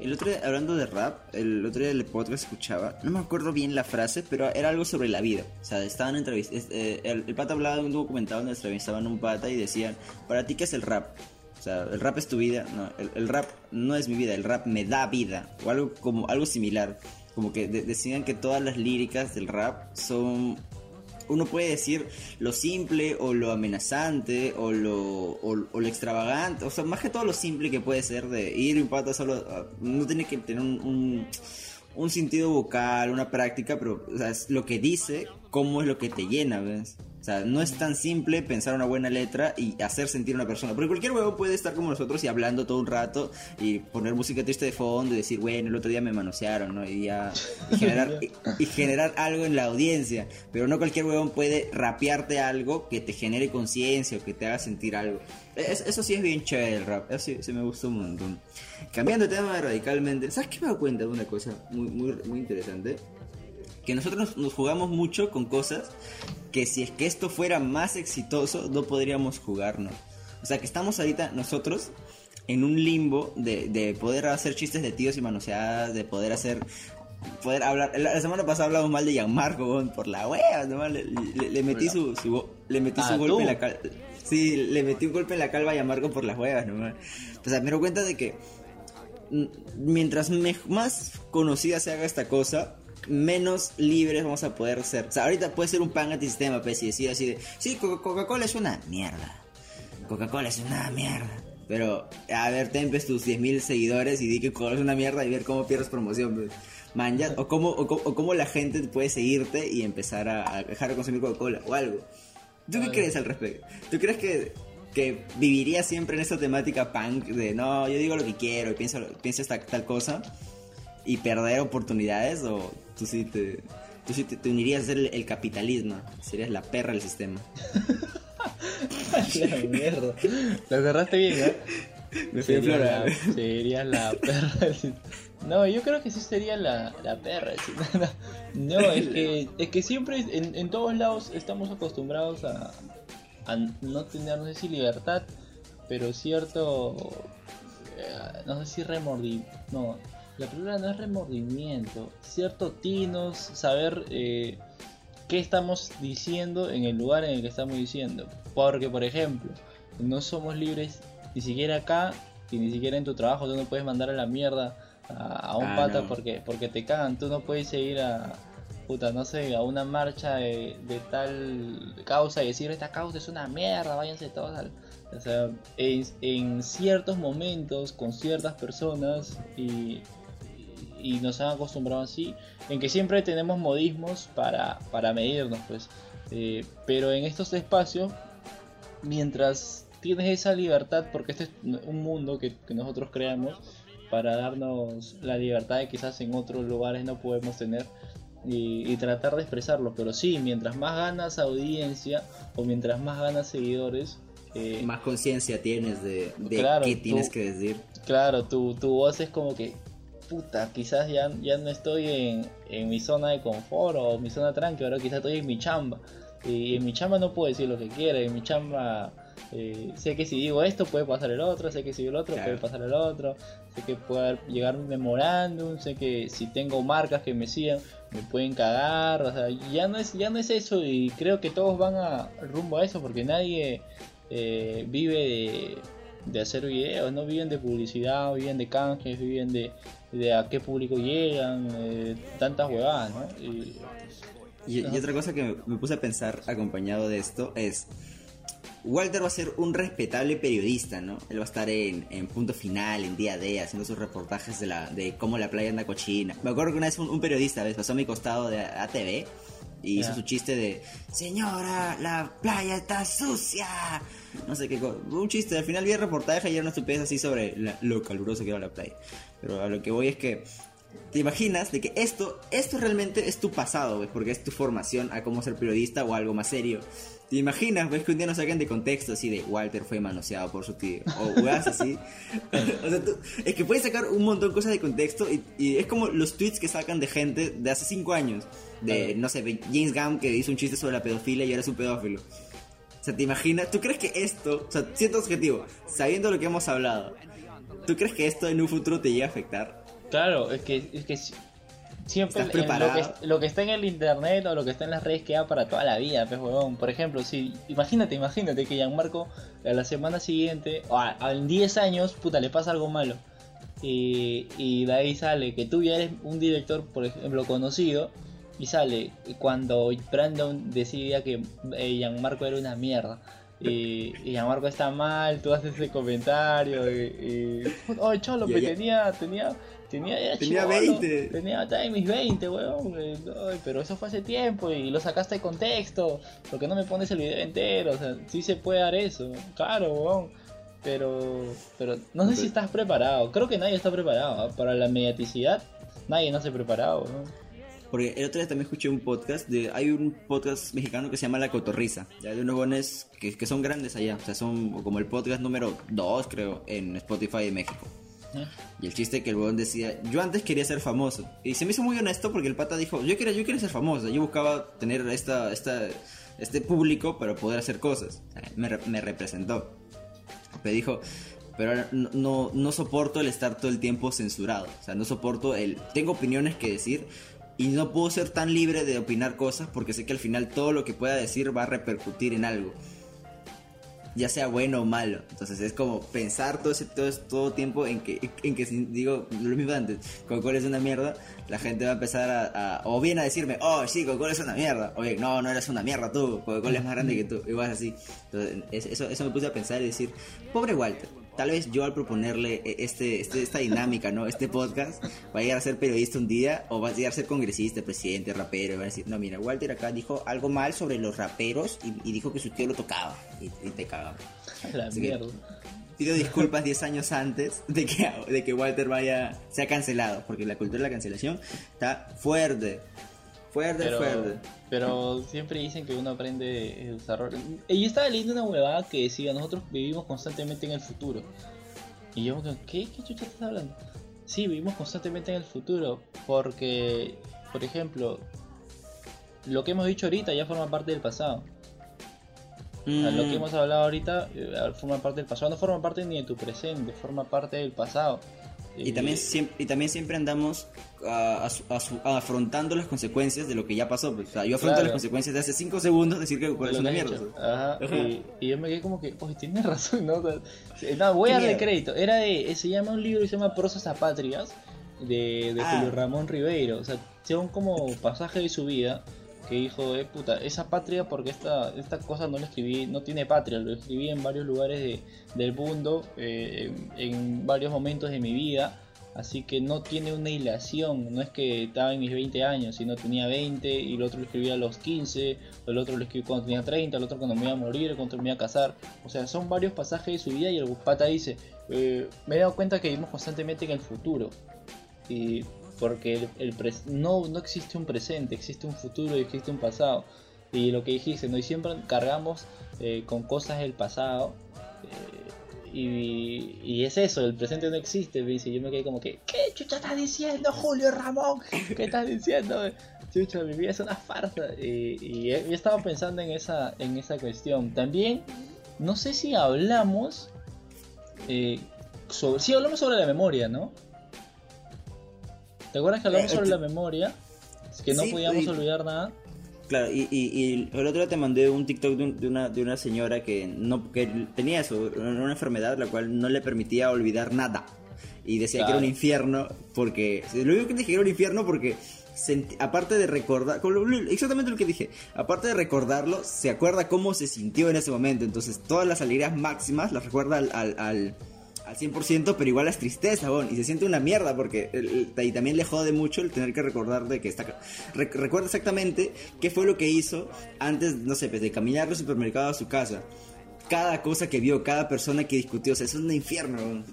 A: El otro día, hablando de rap, el otro día del podcast escuchaba, no me acuerdo bien la frase, pero era algo sobre la vida. O sea, estaban entrevistas, el, el pata hablaba de un documental donde entrevistaban a un pata y decían, para ti qué es el rap? O sea, el rap es tu vida, no, el, el rap no es mi vida, el rap me da vida, o algo como algo similar. Como que de- decían que todas las líricas del rap son uno puede decir lo simple o lo amenazante o lo, o, lo extravagante, o sea, más que todo lo simple que puede ser de ir un pata solo, ah, no tiene que tener un, un, un sentido vocal, una práctica, pero o sea, es lo que dice, cómo es lo que te llena, ¿ves? O sea, no es tan simple pensar una buena letra y hacer sentir a una persona. Porque cualquier huevo puede estar como nosotros y hablando todo un rato y poner música triste de fondo y decir, bueno, el otro día me manosearon, ¿no? Y ya. Y generar, <laughs> y, y generar algo en la audiencia. Pero no cualquier huevón puede rapearte algo que te genere conciencia o que te haga sentir algo. Es- eso sí es bien chévere el rap. Eso sí, sí me gusta un montón. Cambiando de tema radicalmente, ¿sabes qué me he dado cuenta de una cosa muy, muy, muy interesante? Que nosotros nos, jugamos mucho con cosas que si es que esto fuera más exitoso no podríamos jugarnos. O sea que estamos ahorita nosotros en un limbo de, de poder hacer chistes de tíos y manoseadas, de poder hacer... Poder hablar... La, la semana pasada hablamos mal de Gianmarco por la wea, nomás le, le- le metí su, le metí
B: Ah,
A: su golpe
B: tú.
A: en la calva. Sí, le metí un golpe en la calva a Gianmarco por las huevas, nomás. O sea, me doy cuenta de que mientras me- más conocida se haga esta cosa, menos libres vamos a poder ser. O sea, ahorita puede ser un pan antisistema, pues, y decir así de, sí, Coca- Coca-Cola es una mierda. Coca-Cola es una mierda. Pero, a ver, tempes tus 10.000 seguidores y di que Coca-Cola es una mierda y ver cómo pierdes promoción, pues. Man, ya- o, cómo, o, cómo- o cómo la gente puede seguirte y empezar a, a dejar de consumir Coca-Cola o algo. ¿Tú qué crees al respecto? ¿Tú crees que, que viviría siempre en esa temática punk de no, yo digo lo que quiero y pienso, pienso esta tal cosa y perder oportunidades? ¿O tú sí te, tú sí te, te unirías a ser el, el capitalismo? Serías la perra del sistema. <laughs>
B: la mierda. Lo cerraste bien, ¿eh?
A: Me
B: Sería la, <laughs> sería la perra. No, yo creo que sí sería la, la perra. <laughs> No, es que, es que siempre en, en todos lados estamos acostumbrados a, a no tener, no sé si libertad, pero cierto, eh, no sé si remordimiento. No, la palabra no es remordimiento, cierto tinos, saber eh, qué estamos diciendo en el lugar en el que estamos diciendo. Porque, por ejemplo, no somos libres ni siquiera acá y ni siquiera en tu trabajo. Tú no puedes mandar a la mierda a, a un
A: Ah,
B: pata
A: no.
B: porque, porque te cagan. Tú no puedes ir a, puta, no sé, a una marcha de, de tal causa y decir esta causa es una mierda, váyanse todos al... O sea, en, en ciertos momentos, con ciertas personas y, y nos han acostumbrado así, en que siempre tenemos modismos para, para medirnos, pues. Eh, pero en estos espacios, mientras tienes esa libertad, porque este es un mundo que, que nosotros creamos para darnos la libertad que quizás en otros lugares no podemos tener, y, y tratar de expresarlo. Pero sí, mientras más ganas audiencia o mientras más ganas seguidores, eh,
A: Más conciencia tienes de, de
B: Claro,
A: qué
B: tú-
A: tienes que decir.
B: claro, tu, tu voz es como que, puta, quizás ya, ya no estoy en, en mi zona de confort o mi zona tranqui, ahora quizás estoy en mi chamba. Y en mi chamba no puedo decir lo que quiera, en mi chamba eh, sé que si digo esto puede pasar el otro, sé que si digo el otro
A: Claro.
B: puede pasar el otro, sé que puede llegar un memorándum, sé que si tengo marcas que me sigan me pueden cagar, o sea, ya no es, ya no es eso y creo que todos van a rumbo a eso porque nadie eh, vive de, de hacer videos, no viven de publicidad, viven de canjes, viven de, de a qué público llegan, eh, tantas huevadas, ¿no? Y,
A: Y, y otra cosa que me, puse a pensar acompañado de esto es, Walter va a ser un respetable periodista, ¿no? Él va a estar en, en punto final, en día D, haciendo sus reportajes de, la, de cómo la playa anda cochina. Me acuerdo que una vez un, un periodista ¿ves? pasó a mi costado de ATV y hizo su chiste de, señora, la playa está sucia. No sé qué. Un chiste, al final vi el reportaje y era una estupidez así sobre la- lo caluroso que era la playa. Pero a lo que voy es que te imaginas de que esto, esto realmente es tu pasado, güey, porque es tu formación a cómo ser periodista o algo más serio. Te imaginas, ves que un día nos saquen de contexto así de Walter fue manoseado por su tío o weas así. <laughs> o sea, tú- es que puedes sacar un montón de cosas de contexto y, y es como los tweets que sacan de gente de hace 5 años. De,
B: Claro.
A: no sé, de James Gunn que hizo un chiste sobre la pedofilia y ahora es un pedófilo. O sea, ¿te imaginas? ¿Tú crees que esto, o sea, siento objetivo, sabiendo lo que hemos hablado, ¿tú crees que esto en un futuro te llega a afectar?
B: Claro, es que, es que siempre
A: ¿Estás
B: en lo, que, lo que está en el internet o lo que está en las redes queda para toda la vida, pues huevón. Por ejemplo, si imagínate, imagínate que Gianmarco a la semana siguiente, o a, a- en 10 años, puta, le pasa algo malo. Y, y de ahí sale que tú ya eres un director, por ejemplo, conocido, y sale cuando Brandon decidía que eh, Gianmarco era una mierda. Y, y Gianmarco está mal, tú haces ese comentario y... y <laughs> oh, cholo, que tenía, tenía, tenía, era
A: Tenía
B: chibolo,
A: 20.
B: Tenía mis 20, weón. eh, ay, pero eso fue hace tiempo y lo sacaste de contexto. ¿Por qué no me pones el video entero? O sea, sí se puede dar eso. Claro, weón. Pero, pero no sé si estás preparado. Creo que nadie está preparado. ¿ah? Para la mediaticidad, nadie nace preparado. ¿no?
A: Porque el otro día también escuché un podcast de. Hay un podcast mexicano que se llama La Cotorriza. Ya de unos bones que, que son grandes allá. O sea, son como el podcast número 2, creo, en Spotify de México. Y el chiste que el weón decía, yo antes quería ser famoso. Y se me hizo muy honesto porque el pata dijo, yo quería, yo quería ser famoso. Yo buscaba tener esta, esta, este público para poder hacer cosas. Me, me representó. Pero dijo, pero no, no, no soporto el estar todo el tiempo censurado. O sea, no soporto el... Tengo opiniones que decir y no puedo ser tan libre de opinar cosas porque sé que al final todo lo que pueda decir va a repercutir en algo ya sea bueno o malo. Entonces es como pensar todo ese todo, todo tiempo en que, en que digo lo mismo antes, Coca-Cola es una mierda, la gente va a empezar a, o bien a decirme, oh sí, Coca-Cola es una mierda, o bien, no, no eres una mierda tú, Coca-Cola es más grande que tú, igual así. Entonces es- eso, eso me puse a pensar y decir, pobre Walter. Tal vez yo al proponerle e- este, este, esta dinámica, ¿no? Este podcast, va a llegar a ser periodista un día o va a llegar a ser congresista, presidente, rapero. Y va a decir, no, mira, Walter acá dijo algo mal sobre los raperos y, y dijo que su tío lo tocaba. Y, y te cagaba.
B: La
A: Así que-
B: mierda.
A: Pido disculpas 10 años antes de que, de que Walter vaya sea cancelado, porque la cultura de la cancelación está fuerte. Fuerte,
B: Pero,
A: fuerte.
B: Pero siempre dicen que uno aprende de sus errores. Y yo estaba leyendo una huevada que decía, nosotros vivimos constantemente en el futuro. Y yo, ¿qué? ¿Qué chucha estás hablando? Sí, vivimos constantemente en el futuro. Porque, por ejemplo, lo que hemos dicho ahorita ya forma parte del pasado. O sea, lo que
A: Mm,
B: hemos hablado ahorita eh, forma parte del pasado. No forma parte ni de tu presente, forma parte del pasado.
A: Y, también
B: Eh,
A: siempre, y también siempre andamos a a afrontando las consecuencias de lo que ya pasó. pues. O sea, yo afronto
B: Claro.
A: las consecuencias de hace 5 segundos decir que Coca-Cola es una mierda.
B: Ajá,
A: Ajá.
B: Y, y yo me quedé como que, oye, tienes <laughs> razón, ¿no? O sea, sí, no, voy a darle crédito. Era de, se llama un libro que se llama Prosas Apátridas de, de
A: Ah.
B: Julio Ramón Ribeiro. O sea, son como pasajes de su vida que dijo, eh, puta, esa patria porque esta, esta cosa no la escribí, no tiene patria, lo escribí en varios lugares de- del mundo, eh, en, varios momentos de mi vida. Así que no tiene una hilación, no es que estaba en mis 20 años, sino tenía 20 y el otro lo escribí a los 15, o el otro lo escribí cuando tenía 30, el otro cuando me iba a morir, cuando me iba a casar. O sea, son varios pasajes de su vida y el pata dice, eh, me he dado cuenta que vivimos constantemente en el futuro. Y porque el, el no, no existe un presente, existe un futuro y existe un pasado. Y lo que dijiste, ¿no? Siempre cargamos eh, con cosas del pasado. eh, y, es eso, el presente no existe. Y yo me quedé como que, ¿qué chucha estás diciendo, Julio Ramón? ¿Qué estás diciendo? Chucha, mi vida es una farsa. Y, y yo estaba pensando en esa, en esa cuestión. También, no sé si hablamos eh, sobre... Sí, hablamos sobre la memoria, ¿no? ¿Te acuerdas que hablamos
A: Eh,
B: sobre
A: eh,
B: la memoria? Que no
A: sí,
B: podíamos
A: y-
B: olvidar nada.
A: Claro, y, y, y el otro día te mandé un TikTok de, un- de una, de una señora que, no, que tenía eso, una enfermedad la cual no le permitía olvidar nada. Y decía que era un infierno porque... Lo único que dije era un infierno porque... aparte de recordar, exactamente lo que dije, aparte de recordarlo, se acuerda cómo se sintió en ese momento. Entonces, todas las alegrías máximas las recuerda al, al, al, al 100%, pero igual las tristezas, bon, y se siente una mierda porque el- el- y también le jode mucho el tener que recordar de que está... re- recuerda exactamente qué fue lo que hizo antes, no sé, pues, de caminar del supermercado a su casa. Cada cosa que vio, cada persona que discutió, o sea, eso es un infierno. bon.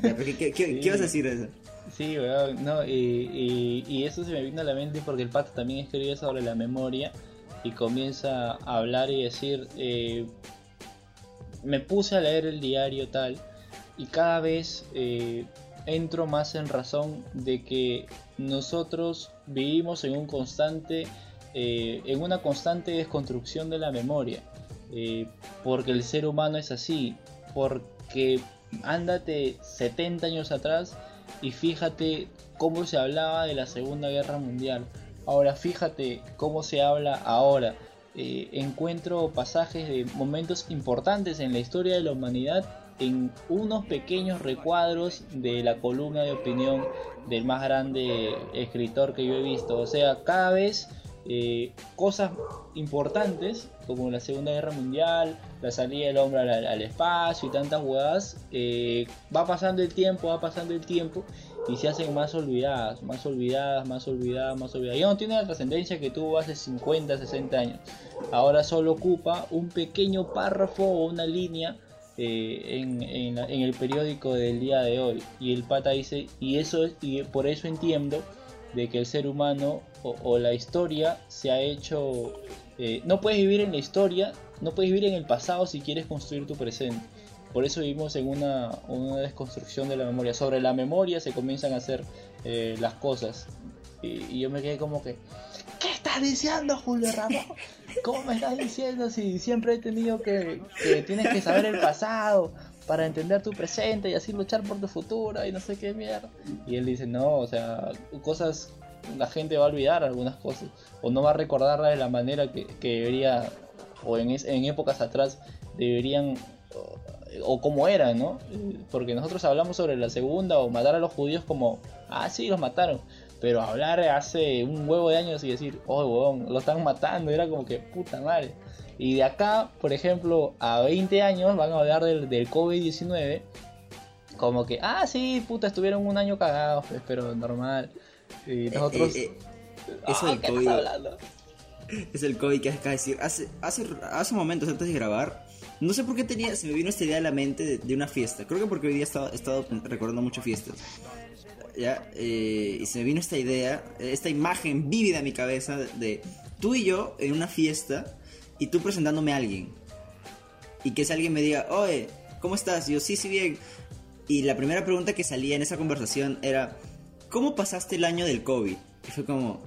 A: ¿Qué, qué, qué-
B: Sí.
A: qué vas a decir de eso?
B: Sí, weón, no, y, y, y eso se me vino a la mente porque el pato también escribe sobre la memoria y comienza a hablar y decir, eh, me puse a leer el diario tal y cada vez eh, entro más en razón de que nosotros vivimos en un constante, eh, en una constante desconstrucción de la memoria, eh, porque el ser humano es así, porque ándate 70 años atrás y fíjate cómo se hablaba de la Segunda Guerra Mundial. Ahora fíjate cómo se habla ahora. Encuentro pasajes de momentos importantes en la historia de la humanidad en unos pequeños recuadros de la columna de opinión del más grande escritor que yo he visto. O sea, cada vez eh, cosas importantes como la Segunda Guerra Mundial, la salida del hombre al, al espacio y tantas huevadas, eh, va pasando el tiempo, va pasando el tiempo y se hacen más olvidadas, más olvidadas, más olvidadas, más olvidadas. Ya no tiene la trascendencia que tuvo hace 50, 60 años. Ahora solo ocupa un pequeño párrafo o una línea eh, en, en en el periódico del día de hoy. Y el pata dice, y eso es- y por eso entiendo de que el ser humano o, o la historia se ha hecho... eh, no puedes vivir en la historia, no puedes vivir en el pasado si quieres construir tu presente. Por eso vivimos en una, una desconstrucción de la memoria. Sobre la memoria se comienzan a hacer eh, las cosas. Y, y yo me quedé como que, ¿qué estás diciendo, Julio Ramón? <laughs> ¿Cómo me estás diciendo si siempre he tenido que, tienes que saber el pasado para entender tu presente y así luchar por tu futuro y no sé qué mierda? Y él dice, no, o sea, cosas, la gente va a olvidar algunas cosas o no va a recordarlas de la manera que, que debería o en, es- en épocas atrás deberían o, como eran, ¿no? Porque nosotros hablamos sobre la segunda o matar a los judíos como, ah, sí, los mataron. Pero hablar hace un huevo de años y decir, oh, huevón, lo están matando, era como que puta madre. Y de acá, por ejemplo, a 20 años van a hablar del, del COVID-19 como que, ah, sí, puta, estuvieron un año cagados, pues, pero normal. Y nosotros...
A: Eh, eh, eso
B: Ah,
A: del
B: ¿qué
A: COVID.
B: estás hablando? <laughs>
A: Es el COVID que de decir. Hace, hace, hace momentos antes de grabar, no sé por qué tenía, se me vino esta idea a la mente de, de una fiesta. Creo que porque hoy día he estado, he estado recordando muchas fiestas. ¿Ya? Eh, y se me vino esta idea, esta imagen vívida en mi cabeza de, tú y yo en una fiesta y tú presentándome a alguien. Y que ese alguien me diga, oye, ¿cómo estás? Yo, sí, sí, bien. Y la primera pregunta que salía en esa conversación era, ¿cómo pasaste el año del COVID? Y fue como,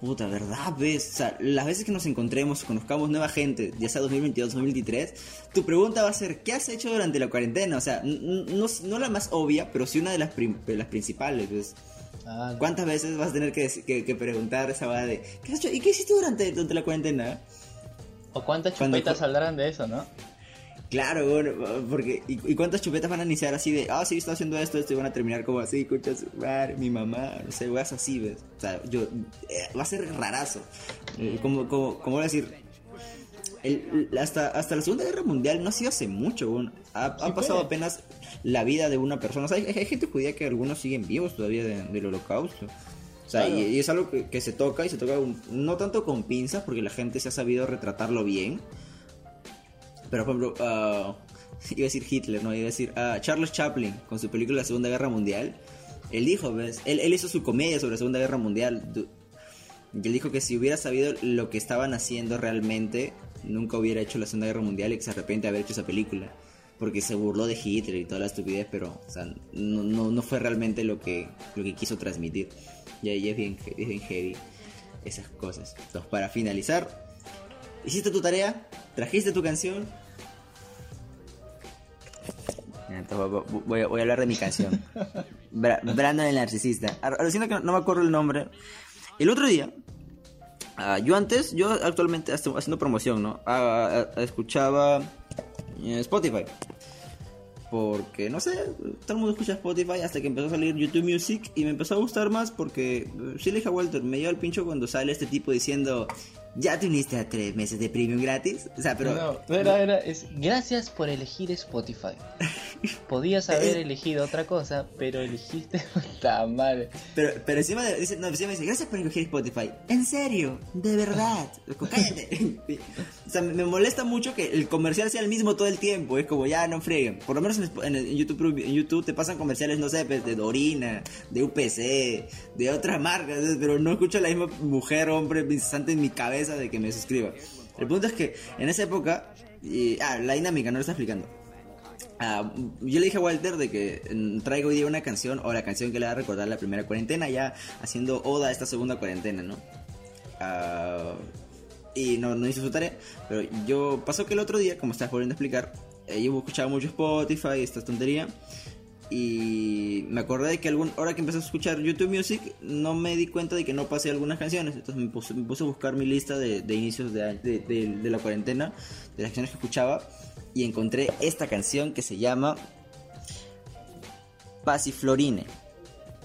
A: Puta, ¿verdad? ¿Ves? O sea, las veces que nos encontremos, conozcamos nueva gente, ya sea 2022, 2023, tu pregunta va a ser, ¿qué has hecho durante la cuarentena? O sea, no, no la más obvia, pero sí una de las, de las principales, ¿ves?
B: Ah,
A: ¿Cuántas veces vas a tener que, que, que preguntar esa va de, ¿qué has hecho? ¿Y qué hiciste durante, durante la cuarentena?
B: ¿O cuántas
A: Cuando-
B: chupetas saldrán de eso, no?
A: Claro, bueno, porque, ¿y, y cuántas chupetas van a iniciar así de, ah, sí, estoy haciendo esto, esto, y van a terminar como así, escucha su madre, mi mamá, no sé, weas así, ¿ves? O sea, yo, eh, va a ser rarazo. Eh, como, como, como voy a decir, el- hasta, hasta la Segunda Guerra Mundial no ha sido hace mucho, weón. Ha, ha
B: Sí,
A: pasado apenas la vida de una persona. O sea, hay, hay gente judía que algunos siguen vivos todavía de- del holocausto. O sea,
B: Claro.
A: y, y es algo que, que se toca y se toca un- no tanto con pinzas, porque la gente se ha sabido retratarlo bien. Pero, por ejemplo, ah, <laughs> iba a decir Hitler, no, iba a decir ah, Charles Chaplin con su película La Segunda Guerra Mundial. Él dijo, ¿ves? Él, él hizo su comedia sobre la Segunda Guerra Mundial. Y él dijo que si hubiera sabido lo que estaban haciendo realmente, nunca hubiera hecho la Segunda Guerra Mundial y que se arrepiente de haber hecho esa película. Porque se burló de Hitler y toda la estupidez, pero o sea, no, no, no fue realmente lo que, lo que quiso transmitir. Y ahí es bien, es bien heavy esas cosas. Entonces, para finalizar, ¿hiciste tu tarea? ¿Trajiste tu canción? Entonces, voy- a hablar de mi canción. <laughs> Bra- Brandon el narcisista. Siento que no me acuerdo el nombre. El otro día, ah, yo antes, yo actualmente haciendo promoción, ¿no? Ah, ah, escuchaba eh, Spotify. Porque, no sé, todo el mundo escucha Spotify hasta que empezó a salir YouTube Music y me empezó a gustar más porque, eh, sí le dije a Walter, me lleva el pincho cuando sale este tipo diciendo, ya te uniste a tres meses de premium gratis. O sea, pero...
B: no, no era, era, es gracias por elegir Spotify. <laughs> Podías haber elegido otra cosa, pero elegiste <laughs> puta madre.
A: Pero, pero encima, de- dice, no, encima dice, gracias por escoger Spotify. En serio, de verdad. <laughs> Cállate. o sea, me molesta mucho que el comercial sea el mismo todo el tiempo. Es como, ya no freguen. Por lo menos en, YouTube, en YouTube te pasan comerciales, no sé, pues, de Dorina, de UPC, de otras marcas. ¿sabes? Pero no escucho a la misma mujer, hombre, incesante en mi cabeza de que me suscriba. El punto es que en esa época, y- ah, la dinámica, no lo está explicando. Ah, yo le dije a Walter de que mm, traigo hoy día una canción o la canción que le va a recordar la primera cuarentena, ya haciendo oda a esta segunda cuarentena, ¿no? Ah, y no, no hizo su tarea, pero yo pasó que el otro día, como estás volviendo a explicar, eh, yo escuchaba mucho Spotify, esta tontería, y me acordé de que algún, ahora que empecé a escuchar YouTube Music, no me di cuenta de que no pasé algunas canciones, entonces me puse, a buscar mi lista de, de inicios de, de- la cuarentena, de las canciones que escuchaba, y encontré esta canción que se llama Pasiflorine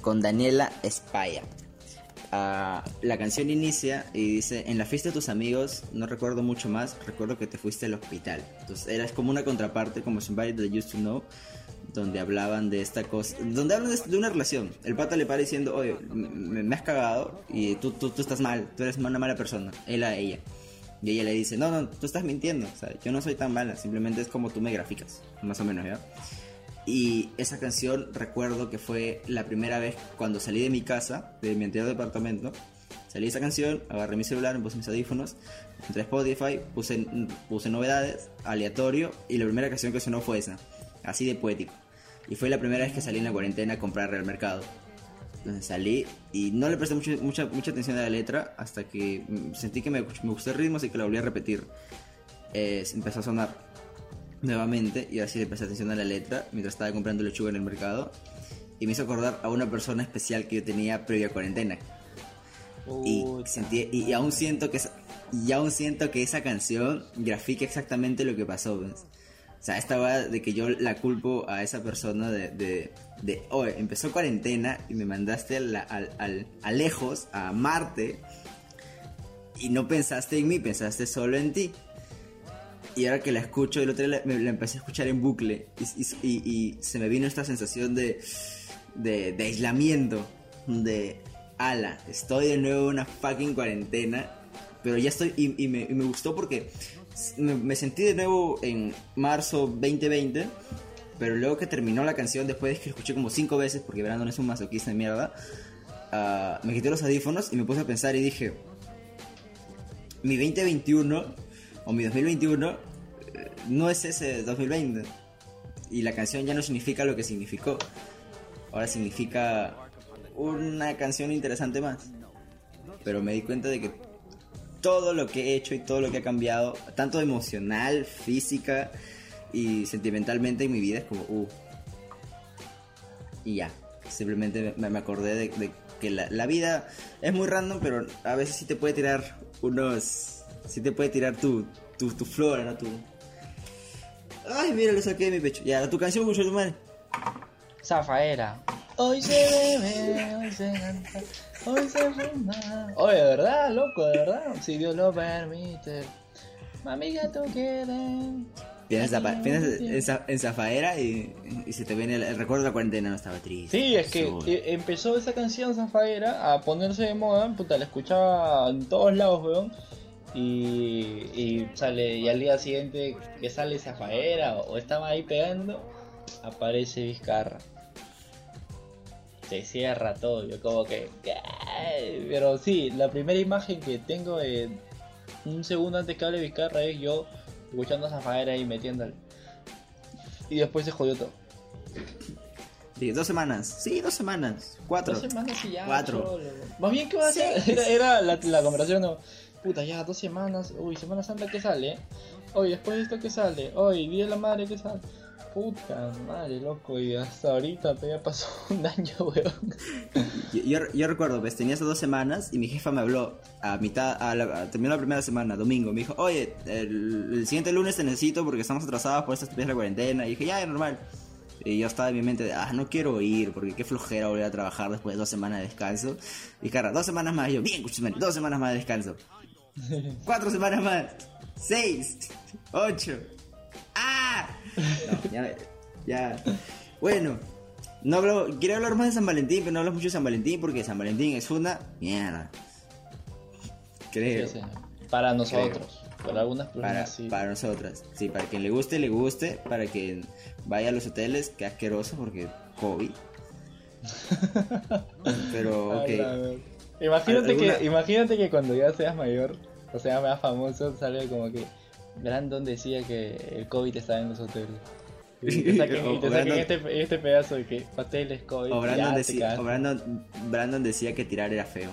A: con Daniela Espaya. Ah, la canción inicia y dice, en la fiesta de tus amigos, no recuerdo mucho más, recuerdo que te fuiste al hospital. Entonces era como una contraparte, como Somebody That Used to Know, donde hablaban de esta cosa, donde hablan de, una relación. El pata le para diciendo, oye, me, has cagado y tú, tú, tú estás mal, tú eres una mala persona, él a ella. Y ella le dice, no, no, tú estás mintiendo, o sea, yo no soy tan mala, simplemente es como tú me graficas, más o menos, ¿ya? Y esa canción recuerdo que fue la primera vez cuando salí de mi casa, de mi anterior departamento. Salí esa canción, agarré mi celular, puse mis audífonos, entré a Spotify, puse, puse novedades, aleatorio, y la primera canción que sonó fue esa, así de poético. Y fue la primera vez que salí en la cuarentena a comprar al mercado. Entonces salí y no le presté mucho- mucha, mucha atención a la letra hasta que sentí que me, me gustó el ritmo, así que la volví a repetir. Eh, empezó a sonar nuevamente y así le presté atención a la letra mientras estaba comprando lechuga en el mercado y me hizo acordar a una persona especial que yo tenía previa cuarentena y
B: Puta.
A: sentí y, y aún siento que esa, y aún siento que esa canción grafica exactamente lo que pasó ¿ves? O sea esta va de que yo la culpo a esa persona de de, de oye empezó cuarentena y me mandaste a, la- al, al- a lejos a Marte y no pensaste en mí pensaste solo en ti y ahora que la escucho, el otro día la, la empecé a escuchar en bucle y, se me vino esta sensación de, de, aislamiento, de ala, estoy de nuevo en una fucking cuarentena, pero ya estoy y, me, gustó porque me, sentí de nuevo en marzo 2020, pero luego que terminó la canción, después de que la escuché como cinco veces, porque Brandon es un masoquista de mierda, ah, me quité los audífonos y me puse a pensar y dije, mi 2021 o mi 2021 eh, no es ese 2020. Y la canción ya no significa lo que significó. Ahora significa una canción interesante más. Pero me di cuenta de que todo lo que he hecho y todo lo que ha cambiado, tanto emocional, física y sentimentalmente en mi vida, es como, uh. Y ya. Simplemente me, me acordé de, de que la, la vida es muy random, pero a veces sí te puede tirar unos. Sí te puede tirar tu, tu, tu flora, ¿no? Tu. Ay, mira, lo saqué de mi pecho. Ya, tu canción, mucho tu madre.
B: Zafaera. Hoy se bebe, hoy se canta, hoy se fuma. Oye, de verdad, loco, de verdad. Si Dios lo permite. Mami, que tú quieres.
A: Piensas, en, za- en Zafaera y, y se te viene el, el recuerdo de la cuarentena, no estaba triste.
B: Sí, es que eh, empezó esa canción Zafaera a ponerse de moda, puta, la escuchaba en todos lados, weón. Y, y sale, y al día siguiente que sale Zafaera o, o estaba ahí pegando, aparece Vizcarra. Se cierra todo. Yo como que... Pero sí, la primera imagen que tengo de un segundo antes que hable Vizcarra es yo escuchando a Zafaera ahí metiéndole. Y después se jodió todo.
A: Sí, dos semanas. Sí, dos semanas. Cuatro.
B: Dos semanas y ya.
A: Cuatro.
B: cholo. Más bien, ¿qué va a hacer? <laughs> Era, era la, la conversación, no. Puta, ya, dos semanas. Uy, Semana Santa, ¿qué sale? Hoy, después de esto, ¿qué sale? Hoy, Día de la Madre, ¿qué sale? Puta madre, loco. Y hasta ahorita te ya pasó <laughs> un año, weón.
A: Yo, yo, yo recuerdo, pues tenía esas dos semanas y mi jefa me habló a mitad, a la, a- terminó la primera semana, domingo. Me dijo, oye, el, el siguiente lunes te necesito porque estamos atrasados por esta estupidez de la cuarentena. Y dije, ya, es normal. Y yo estaba en mi mente de, ah, no quiero ir porque qué flojera volver a trabajar después de dos semanas de descanso. Y cara, dos semanas más. Y yo, bien, escúchame, dos semanas más de descanso. <laughs> Cuatro semanas más. Seis. Ocho. ¡Ah! No, ya, ya. Bueno, no hablo, quiero hablar más de San Valentín, pero no hablo mucho de San Valentín porque San Valentín es una mierda. Creo.
B: Sí, sí. Para nosotros. Para algunas
A: Para,
B: personas sí.
A: para nosotras. Sí, para quien le guste, le guste. Para quien vaya a los hoteles, que asqueroso porque COVID. <laughs> Pero, ok.
B: Imagínate
A: ¿Alguna-
B: que, imagínate que cuando ya seas mayor, o sea, más famoso, sale como que Brandon decía que el COVID estaba en los hoteles. Y te saquen, <laughs> y te
A: O
B: saquen
A: Brandon-
B: este, este pedazo de que hoteles, COVID.
A: O Brandon, o Brandon, Brandon decía que tirar era feo.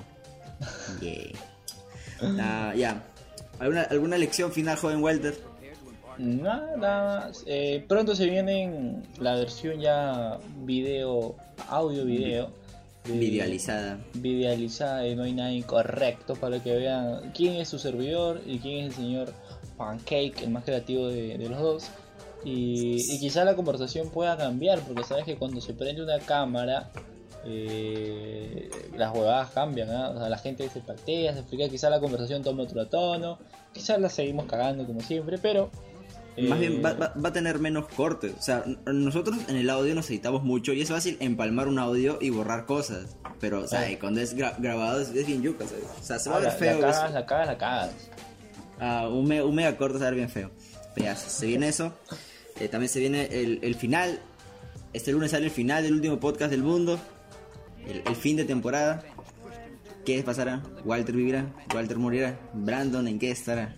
A: <laughs> Yeah. Ah, ya. ¿Alguna, ¿Alguna lección final, joven Walter?
B: Nada más. Eh, pronto se viene la versión ya video, audio video. de-
A: Videalizada.
B: Videalizada y no hay nada incorrecto para que vean quién es su servidor y quién es el señor Pancake, el más creativo de, de los dos. Y, y quizá la conversación pueda cambiar, porque sabes que cuando se prende una cámara, eh, las huevadas cambian, ¿ah? O sea, la gente se patea, se explica, quizá la conversación tome otro tono, quizá la seguimos cagando como siempre, pero...
A: Más
B: eh,
A: bien va, va- va a tener menos cortes. O sea, nosotros en el audio nos editamos mucho y es fácil empalmar un audio y borrar cosas. Pero, o sea, cuando es gra- grabado es, bien yuca, ¿sabes? O sea, se va a ver feo.
B: la cagas, la cagas, la cagas.
A: Ah, un, me- un mega corto va a bien feo. Pero ya, se viene eso. Eh, también se viene el, final. Este lunes sale el final del último podcast del mundo. El, el fin de temporada. ¿Qué pasará? ¿Walter vivirá? ¿Walter morirá? ¿Brandon en qué estará?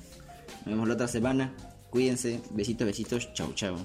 A: Nos vemos la otra semana. Cuídense. Besitos, besitos. Chau, chau.